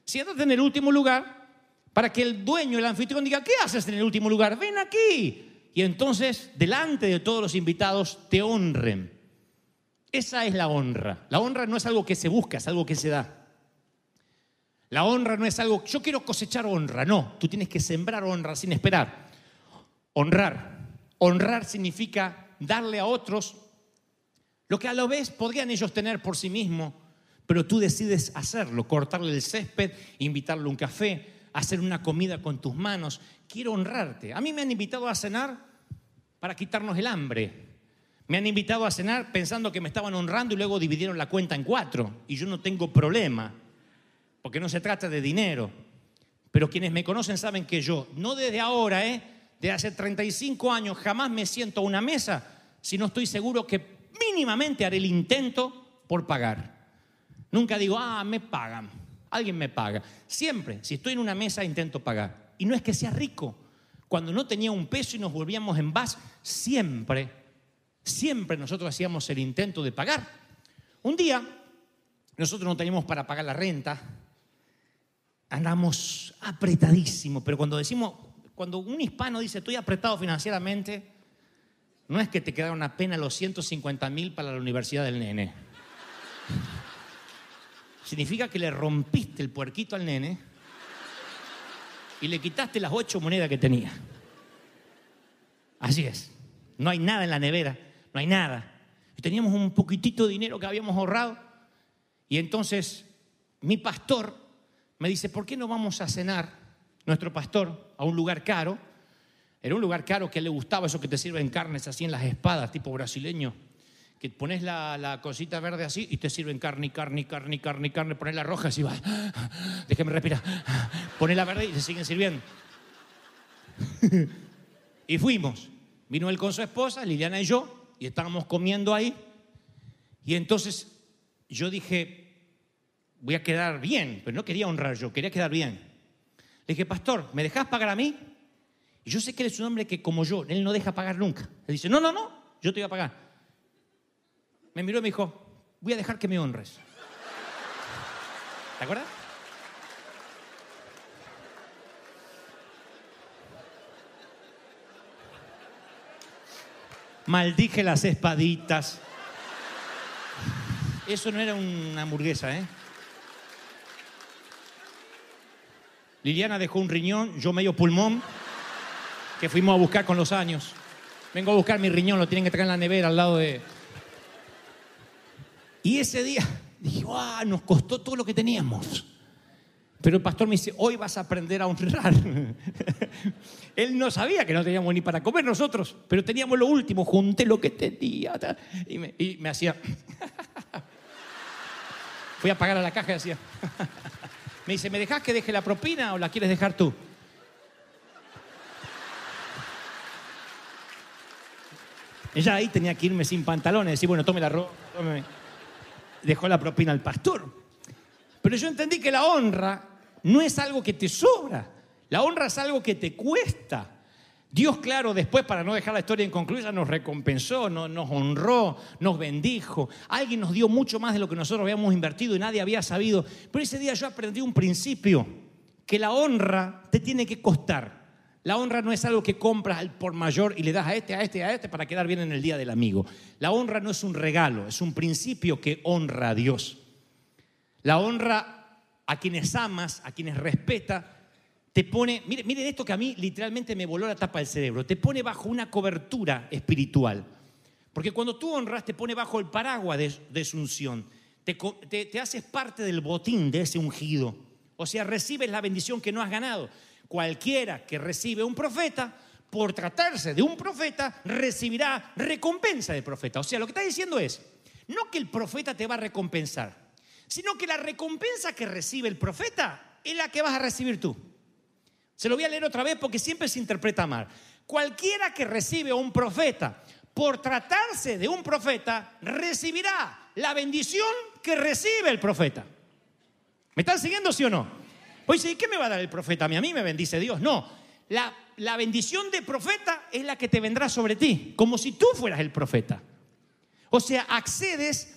Siéntate en el último lugar para que el dueño, el anfitrión diga, ¿qué haces en el último lugar? Ven aquí. Y entonces, delante de todos los invitados, te honren. Esa es la honra. La honra no es algo que se busca, es algo que se da. La honra no es algo, yo quiero cosechar honra, no, tú tienes que sembrar honra sin esperar. Honrar. Honrar significa darle a otros lo que a lo vez podrían ellos tener por sí mismos, pero tú decides hacerlo, cortarle el césped, invitarle a un café, hacer una comida con tus manos. Quiero honrarte. A mí me han invitado a cenar para quitarnos el hambre. Me han invitado a cenar pensando que me estaban honrando y luego dividieron la cuenta en cuatro. Y yo no tengo problema, porque no se trata de dinero. Pero quienes me conocen saben que yo, no desde ahora, ¿eh? de hace 35 años, jamás me siento a una mesa si no estoy seguro que mínimamente haré el intento por pagar. Nunca digo, ah, me pagan, alguien me paga. Siempre, si estoy en una mesa, intento pagar. Y no es que sea rico. Cuando no tenía un peso y nos volvíamos en vas, siempre, siempre nosotros hacíamos el intento de pagar. Un día, nosotros no teníamos para pagar la renta, andamos apretadísimos, pero cuando decimos, cuando un hispano dice estoy apretado financieramente, no es que te quedaron apenas los 150 mil para la universidad del nene. Significa que le rompiste el puerquito al nene y le quitaste las ocho monedas que tenía. Así es. No hay nada en la nevera, no hay nada. Teníamos un poquitito de dinero que habíamos ahorrado. Y entonces mi pastor me dice, ¿por qué no vamos a cenar, nuestro pastor, a un lugar caro? Era un lugar caro que le gustaba eso que te sirven carnes así en las espadas, tipo brasileño. Que pones la, la cosita verde así y te sirven carne, carne, carne, carne, carne. Pones la roja así va. Déjame respirar. Pones la verde y se siguen sirviendo. y fuimos. Vino él con su esposa, Liliana y yo, y estábamos comiendo ahí. Y entonces yo dije, voy a quedar bien, pero no quería honrar yo, quería quedar bien. Le dije, pastor, ¿me dejás pagar a mí? Y yo sé que él es un hombre que, como yo, él no deja pagar nunca. Él dice, no, no, no, yo te voy a pagar. Me miró y me dijo, voy a dejar que me honres. ¿Te acuerdas? Maldije las espaditas. Eso no era una hamburguesa, ¿eh? Liliana dejó un riñón, yo medio pulmón. que fuimos a buscar con los años. Vengo a buscar mi riñón, lo tienen que traer en la nevera al lado de... Y ese día dije, ¡ah! Nos costó todo lo que teníamos. Pero el pastor me dice, hoy vas a aprender a honrar. Él no sabía que no teníamos ni para comer nosotros, pero teníamos lo último, junté lo que tenía. Y me, y me hacía... Fui a pagar a la caja y decía... Me dice, ¿me dejas que deje la propina o la quieres dejar tú? Ella ahí tenía que irme sin pantalones, decir, bueno, tome la ropa. Dejó la propina al pastor. Pero yo entendí que la honra no es algo que te sobra, la honra es algo que te cuesta. Dios, claro, después, para no dejar la historia inconclusa, nos recompensó, no- nos honró, nos bendijo. Alguien nos dio mucho más de lo que nosotros habíamos invertido y nadie había sabido. Pero ese día yo aprendí un principio, que la honra te tiene que costar. La honra no es algo que compras al por mayor y le das a este, a este, a este para quedar bien en el día del amigo. La honra no es un regalo, es un principio que honra a Dios. La honra a quienes amas, a quienes respeta, te pone, miren, esto que a mí literalmente me voló la tapa del cerebro, te pone bajo una cobertura espiritual. Porque cuando tú honras te pone bajo el paraguas de, de su unción, te, te- te haces parte del botín de ese ungido. O sea, recibes la bendición que no has ganado. Cualquiera que recibe un profeta, por tratarse de un profeta, recibirá recompensa de profeta. O sea, lo que está diciendo es, no que el profeta te va a recompensar, sino que la recompensa que recibe el profeta es la que vas a recibir tú. Se lo voy a leer otra vez porque siempre se interpreta mal. Cualquiera que recibe a un profeta, por tratarse de un profeta, recibirá la bendición que recibe el profeta. ¿Me están siguiendo, sí o no? Pues ¿y qué me va a dar el profeta? A mí, a mí me bendice Dios. No, la, la bendición de profeta es la que te vendrá sobre ti, como si tú fueras el profeta. O sea, accedes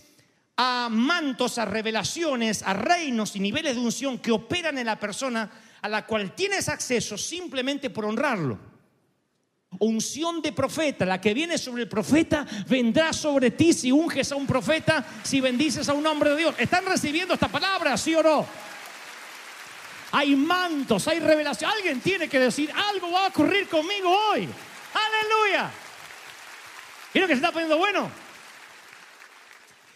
a mantos, a revelaciones, a reinos y niveles de unción que operan en la persona a la cual tienes acceso simplemente por honrarlo. Unción de profeta, la que viene sobre el profeta, vendrá sobre ti si unges a un profeta, si bendices a un hombre de Dios. ¿Están recibiendo esta palabra, sí o no? Hay mantos, hay revelación. Alguien tiene que decir, algo va a ocurrir conmigo hoy. Aleluya. ¿Vieron que se está poniendo bueno?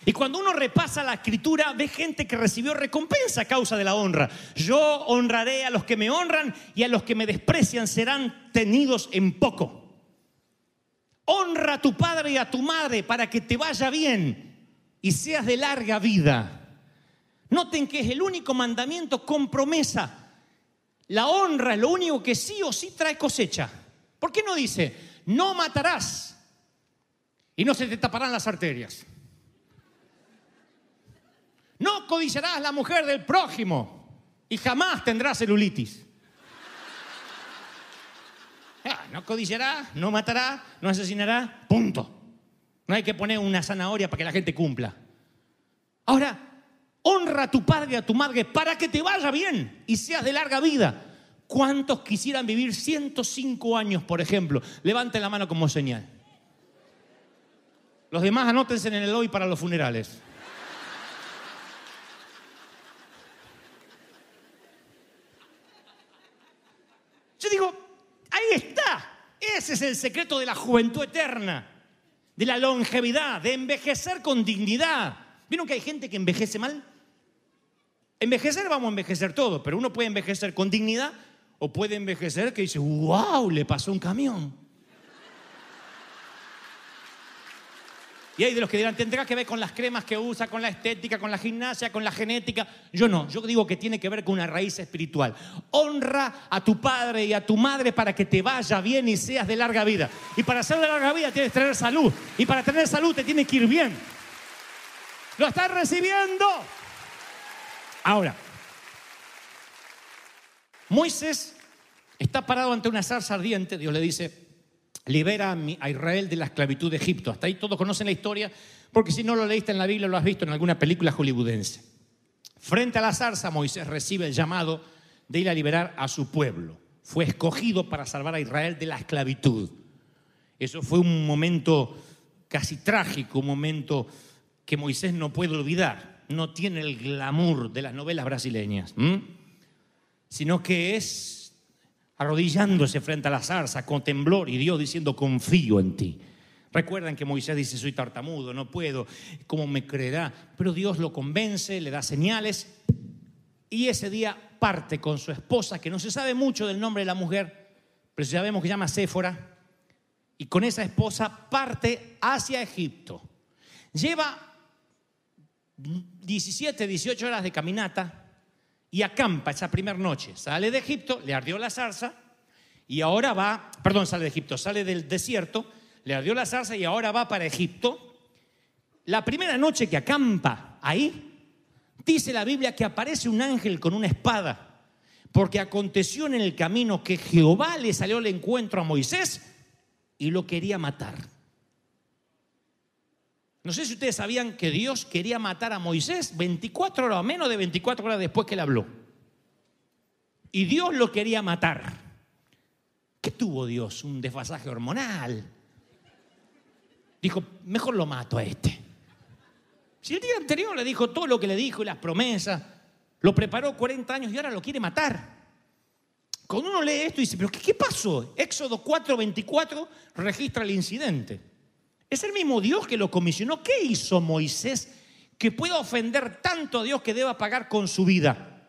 Y cuando uno repasa la escritura, ve gente que recibió recompensa a causa de la honra. Yo honraré a los que me honran y a los que me desprecian serán tenidos en poco. Honra a tu padre y a tu madre para que te vaya bien y seas de larga vida. Noten que es el único mandamiento con promesa. La honra es lo único que sí o sí trae cosecha. ¿Por qué no dice, no matarás y no se te taparán las arterias? No codiciarás la mujer del prójimo y jamás tendrás celulitis. Ah, No codiciará, no matará, no asesinará, punto. No hay que poner una zanahoria para que la gente cumpla. Ahora, honra a tu padre y a tu madre para que te vaya bien y seas de larga vida. ¿Cuántos quisieran vivir 105 años, por ejemplo? Levanten la mano como señal. Los demás anótense en el hoy para los funerales. Yo digo, ahí está. Ese es el secreto de la juventud eterna, de la longevidad, de envejecer con dignidad. ¿Vieron que hay gente que envejece mal? Envejecer vamos a envejecer todo, pero uno puede envejecer con dignidad o puede envejecer que dice, wow, le pasó un camión. Y hay de los que dirán, tendrá que ver con las cremas que usa, con la estética, con la gimnasia, con la genética. Yo no, yo digo que tiene que ver con una raíz espiritual. Honra a tu padre y a tu madre para que te vaya bien y seas de larga vida. Y para ser de larga vida tienes que tener salud. Y para tener salud te tienes que ir bien. ¿Lo estás recibiendo? Ahora, Moisés está parado ante una zarza ardiente. Dios le dice, libera a, Israel de la esclavitud de Egipto. Hasta ahí todos conocen la historia, porque si no lo leíste en la Biblia, lo has visto en alguna película hollywoodense. Frente a la zarza, Moisés recibe el llamado de ir a liberar a su pueblo. Fue escogido para salvar a Israel de la esclavitud. Eso fue un momento casi trágico, un momento que Moisés no puede olvidar. No tiene el glamour de las novelas brasileñas, sino que es arrodillándose frente a la zarza con temblor y Dios diciendo, confío en ti. Recuerdan que Moisés dice, soy tartamudo, no puedo, ¿cómo me creerá? Pero Dios lo convence, le da señales y ese día parte con su esposa, que no se sabe mucho del nombre de la mujer, pero sabemos que llama Séfora, y con esa esposa parte hacia Egipto. Lleva 17, 18 horas de caminata y acampa esa primera noche. Sale de Egipto, le ardió la zarza y ahora va, perdón, sale de Egipto, sale del desierto, le ardió la zarza y ahora va para Egipto. La primera noche que acampa ahí, dice la Biblia que aparece un ángel con una espada, porque aconteció en el camino que Jehová le salió al encuentro a Moisés y lo quería matar. No sé si ustedes sabían que Dios quería matar a Moisés 24 horas, menos de 24 horas después que le habló. Y Dios lo quería matar. ¿Qué tuvo Dios? Un desfasaje hormonal. Dijo, mejor lo mato a este. Si el día anterior le dijo todo lo que le dijo y las promesas, lo preparó 40 años y ahora lo quiere matar. Cuando uno lee esto dice, pero ¿qué, qué pasó? Éxodo 4:24 registra el incidente. Es el mismo Dios que lo comisionó. ¿Qué hizo Moisés que pueda ofender tanto a Dios que deba pagar con su vida?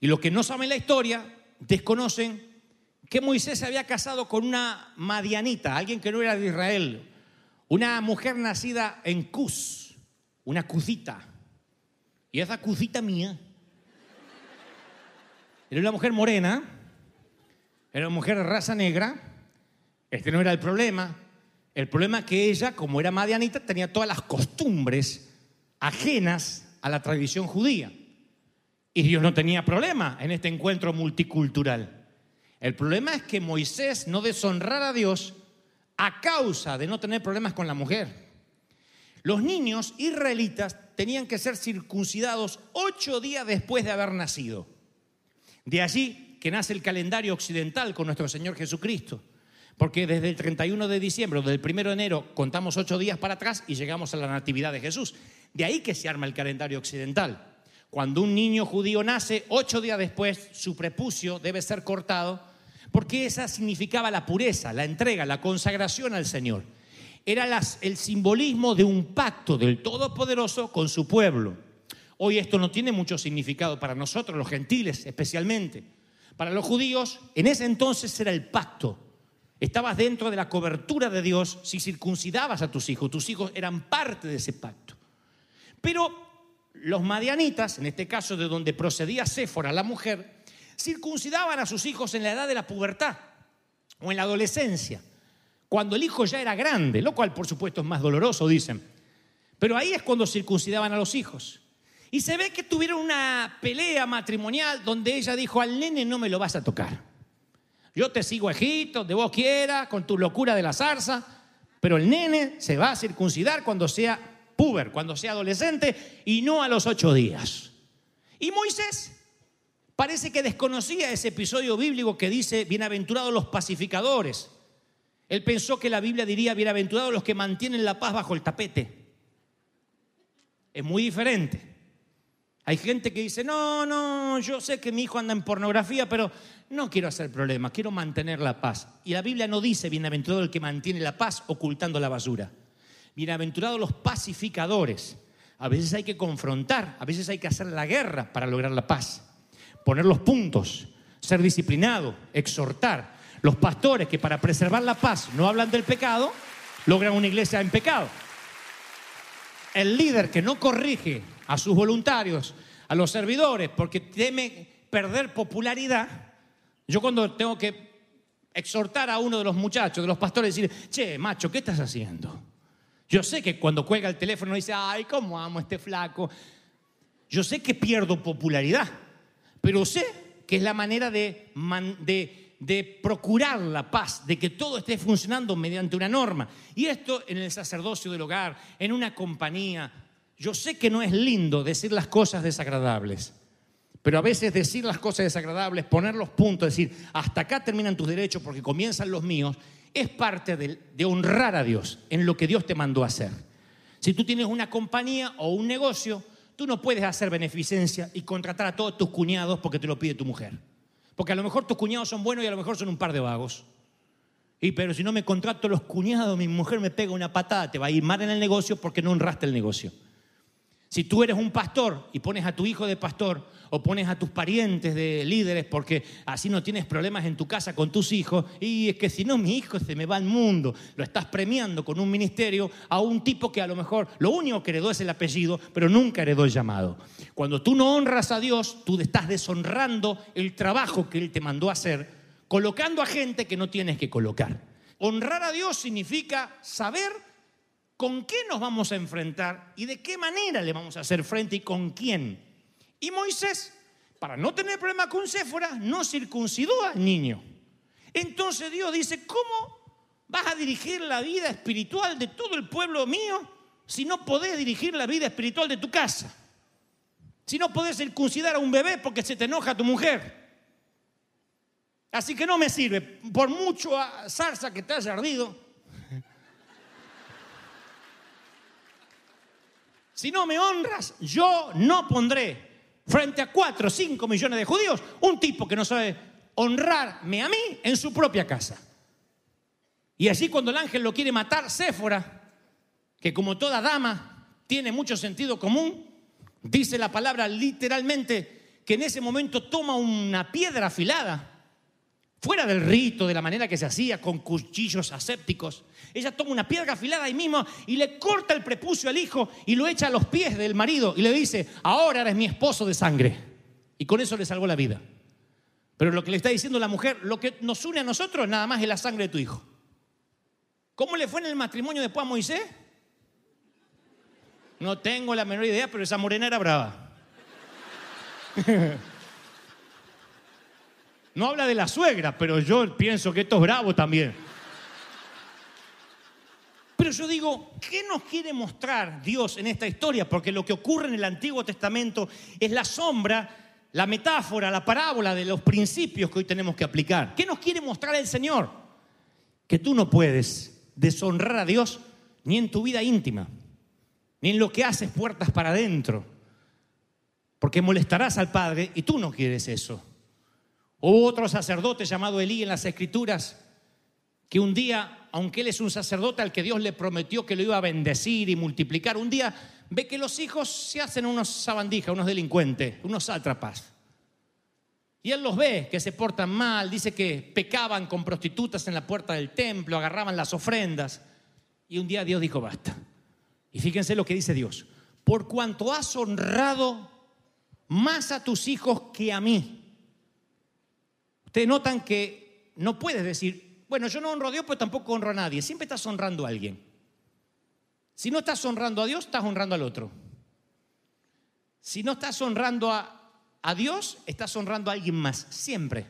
Y los que no saben la historia desconocen que Moisés se había casado con una madianita, alguien que no era de Israel, una mujer nacida en Cus, una cusita. Y esa cusita mía era una mujer morena, era una mujer de raza negra. Este no era el problema. El problema es que ella, como era madianita, tenía todas las costumbres ajenas a la tradición judía. Y Dios no tenía problema en este encuentro multicultural. El problema es que Moisés no deshonrara a Dios a causa de no tener problemas con la mujer. Los niños israelitas tenían que ser circuncidados ocho días después de haber nacido. De allí que nace el calendario occidental con nuestro Señor Jesucristo. Porque desde el 31 de diciembre o del 1 de enero contamos ocho días para atrás y llegamos a la Natividad de Jesús. De ahí que se arma el calendario occidental. Cuando un niño judío nace, ocho días después su prepucio debe ser cortado porque esa significaba la pureza, la entrega, la consagración al Señor. Era el simbolismo de un pacto del Todopoderoso con su pueblo. Hoy esto no tiene mucho significado para nosotros, los gentiles especialmente. Para los judíos, en ese entonces era el pacto Estabas dentro de la cobertura de Dios si circuncidabas a tus hijos. Tus hijos eran parte de ese pacto. Pero los madianitas, en este caso de donde procedía Séfora, la mujer, circuncidaban a sus hijos en la edad de la pubertad o en la adolescencia, cuando el hijo ya era grande, lo cual por supuesto es más doloroso, dicen. Pero ahí es cuando circuncidaban a los hijos. Y se ve que tuvieron una pelea matrimonial donde ella dijo, al nene no me lo vas a tocar. Yo te sigo a Egipto, de vos quieras, con tu locura de la zarza, pero el nene se va a circuncidar cuando sea puber, cuando sea adolescente y no a los ocho días. Y Moisés parece que desconocía ese episodio bíblico que dice, bienaventurados los pacificadores. Él pensó que la Biblia diría, bienaventurados los que mantienen la paz bajo el tapete. Es muy diferente. Hay gente que dice, no, no, yo sé que mi hijo anda en pornografía, pero no quiero hacer problema, quiero mantener la paz. Y la Biblia no dice, bienaventurado el que mantiene la paz ocultando la basura. Bienaventurados los pacificadores. A veces hay que confrontar, a veces hay que hacer la guerra para lograr la paz. Poner los puntos, ser disciplinado, exhortar. Los pastores que para preservar la paz no hablan del pecado, logran una iglesia en pecado. El líder que no corrige a sus voluntarios, a los servidores, porque teme perder popularidad. Yo cuando tengo que exhortar a uno de los muchachos, de los pastores, decir, che, macho, ¿qué estás haciendo? Yo sé que cuando cuelga el teléfono dice, ay, ¿cómo amo a este flaco? Yo sé que pierdo popularidad, pero sé que es la manera de, de, de procurar la paz, de que todo esté funcionando mediante una norma. Y esto en el sacerdocio del hogar, en una compañía, yo sé que no es lindo decir las cosas desagradables, pero a veces decir las cosas desagradables, poner los puntos, decir, hasta acá terminan tus derechos porque comienzan los míos, es parte de, honrar a Dios en lo que Dios te mandó a hacer. Si tú tienes una compañía o un negocio, tú no puedes hacer beneficencia y contratar a todos tus cuñados porque te lo pide tu mujer. Porque a lo mejor tus cuñados son buenos y a lo mejor son un par de vagos. Y pero si no me contrato los cuñados, mi mujer me pega una patada, te va a ir mal en el negocio porque no honraste el negocio. Si tú eres un pastor y pones a tu hijo de pastor o pones a tus parientes de líderes porque así no tienes problemas en tu casa con tus hijos, y es que si no mi hijo se me va al mundo, lo estás premiando con un ministerio a un tipo que a lo mejor lo único que heredó es el apellido, pero nunca heredó el llamado. Cuando tú no honras a Dios, tú estás deshonrando el trabajo que Él te mandó a hacer, colocando a gente que no tienes que colocar. Honrar a Dios significa saber con qué nos vamos a enfrentar y de qué manera le vamos a hacer frente y con quién. Y Moisés, para no tener problema con Séfora, no circuncidó al niño. Entonces Dios dice, ¿cómo vas a dirigir la vida espiritual de todo el pueblo mío si no podés dirigir la vida espiritual de tu casa? Si no podés circuncidar a un bebé porque se te enoja tu mujer. Así que no me sirve, por mucho zarza que te haya ardido, Si no me honras, yo no pondré frente a cuatro o cinco millones de judíos un tipo que no sabe honrarme a mí en su propia casa. Y así cuando el ángel lo quiere matar, Séfora, que como toda dama tiene mucho sentido común, dice la palabra literalmente que en ese momento toma una piedra afilada fuera del rito, de la manera que se hacía, con cuchillos asépticos. Ella toma una piedra afilada ahí mismo y le corta el prepucio al hijo y lo echa a los pies del marido y le dice, ahora eres mi esposo de sangre. Y con eso le salvó la vida. Pero lo que le está diciendo la mujer, lo que nos une a nosotros nada más es la sangre de tu hijo. ¿Cómo le fue en el matrimonio después a Moisés? No tengo la menor idea, pero esa morena era brava. No habla de la suegra, pero yo pienso que esto es bravo también. Pero yo digo, ¿qué nos quiere mostrar Dios en esta historia? Porque lo que ocurre en el Antiguo Testamento es la sombra, la metáfora, la parábola de los principios que hoy tenemos que aplicar. ¿Qué nos quiere mostrar el Señor? Que tú no puedes deshonrar a Dios ni en tu vida íntima, ni en lo que haces puertas para adentro, porque molestarás al Padre y tú no quieres eso. Hubo otro sacerdote llamado Elí en las Escrituras que un día, aunque él es un sacerdote al que Dios le prometió que lo iba a bendecir y multiplicar, un día ve que los hijos se hacen unos sabandijas, unos delincuentes, unos sátrapas. Y él los ve que se portan mal, dice que pecaban con prostitutas en la puerta del templo, agarraban las ofrendas. Y un día Dios dijo, basta. Y fíjense lo que dice Dios. Por cuanto has honrado más a tus hijos que a mí, Ustedes notan que no puedes decir, bueno, yo no honro a Dios, pues tampoco honro a nadie. Siempre estás honrando a alguien. Si no estás honrando a Dios, estás honrando al otro. Si no estás honrando a, a Dios, estás honrando a alguien más. Siempre.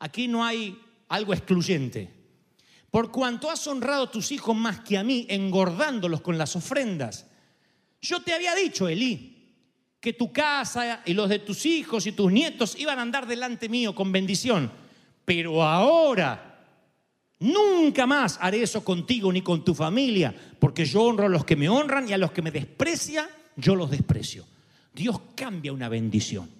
Aquí no hay algo excluyente. Por cuanto has honrado a tus hijos más que a mí, engordándolos con las ofrendas. Yo te había dicho, Elí, que tu casa y los de tus hijos y tus nietos iban a andar delante mío con bendición. Pero ahora, nunca más haré eso contigo ni con tu familia, porque yo honro a los que me honran y a los que me desprecian, yo los desprecio. Dios cambia una bendición.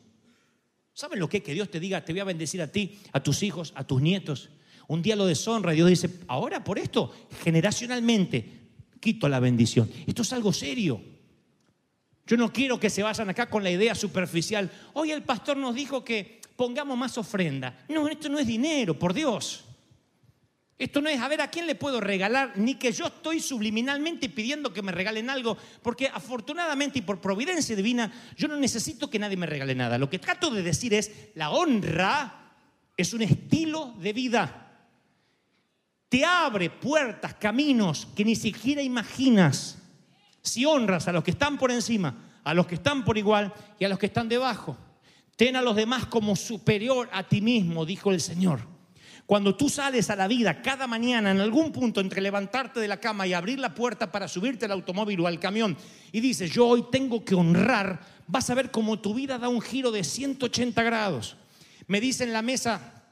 ¿Saben lo que es que Dios te diga, te voy a bendecir a ti, a tus hijos, a tus nietos? Un día lo deshonra y Dios dice, ahora por esto, generacionalmente, quito la bendición. Esto es algo serio. Yo no quiero que se vayan acá con la idea superficial. Hoy el pastor nos dijo que pongamos más ofrenda. No, esto no es dinero, por Dios. Esto no es a ver a quién le puedo regalar, ni que yo estoy subliminalmente pidiendo que me regalen algo, porque afortunadamente y por providencia divina, yo no necesito que nadie me regale nada. Lo que trato de decir es, la honra es un estilo de vida. Te abre puertas, caminos que ni siquiera imaginas si honras a los que están por encima, a los que están por igual y a los que están debajo. Ten a los demás como superior a ti mismo, dijo el Señor. Cuando tú sales a la vida cada mañana en algún punto entre levantarte de la cama y abrir la puerta para subirte al automóvil o al camión y dices, yo hoy tengo que honrar, vas a ver cómo tu vida da un giro de 180 grados. Me dice en la mesa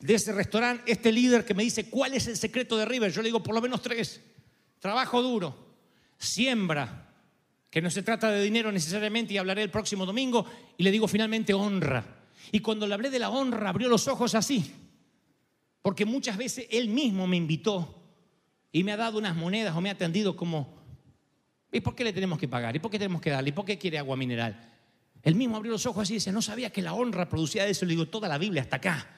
de ese restaurante este líder que me dice, ¿cuál es el secreto de River? Yo le digo, por lo menos tres. Trabajo duro, siembra, que no se trata de dinero necesariamente y hablaré el próximo domingo, y le digo finalmente honra. Y cuando le hablé de la honra, abrió los ojos así. Porque muchas veces él mismo me invitó y me ha dado unas monedas o me ha atendido como, ¿y por qué le tenemos que pagar? ¿Y por qué tenemos que darle? ¿Y por qué quiere agua mineral? Él mismo abrió los ojos así y dice, no sabía que la honra producía eso. Le digo, toda la Biblia hasta acá.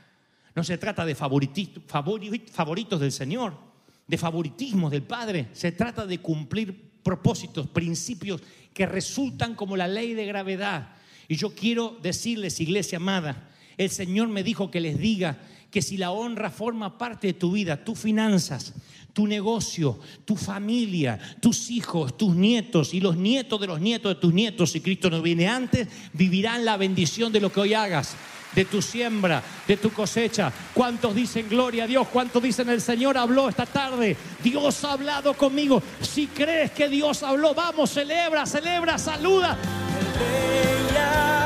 No se trata de favoritos del Señor, de favoritismos del Padre. Se trata de cumplir propósitos, principios que resultan como la ley de gravedad. Y yo quiero decirles, iglesia amada, el Señor me dijo que les diga que si la honra forma parte de tu vida, tus finanzas, tu negocio, tu familia, tus hijos, tus nietos y los nietos de los nietos de tus nietos, si Cristo no viene antes, vivirán la bendición de lo que hoy hagas, de tu siembra, de tu cosecha. ¿Cuántos dicen gloria a Dios? ¿Cuántos dicen el Señor habló esta tarde? Dios ha hablado conmigo. Si crees que Dios habló, vamos, celebra, celebra, saluda. El rey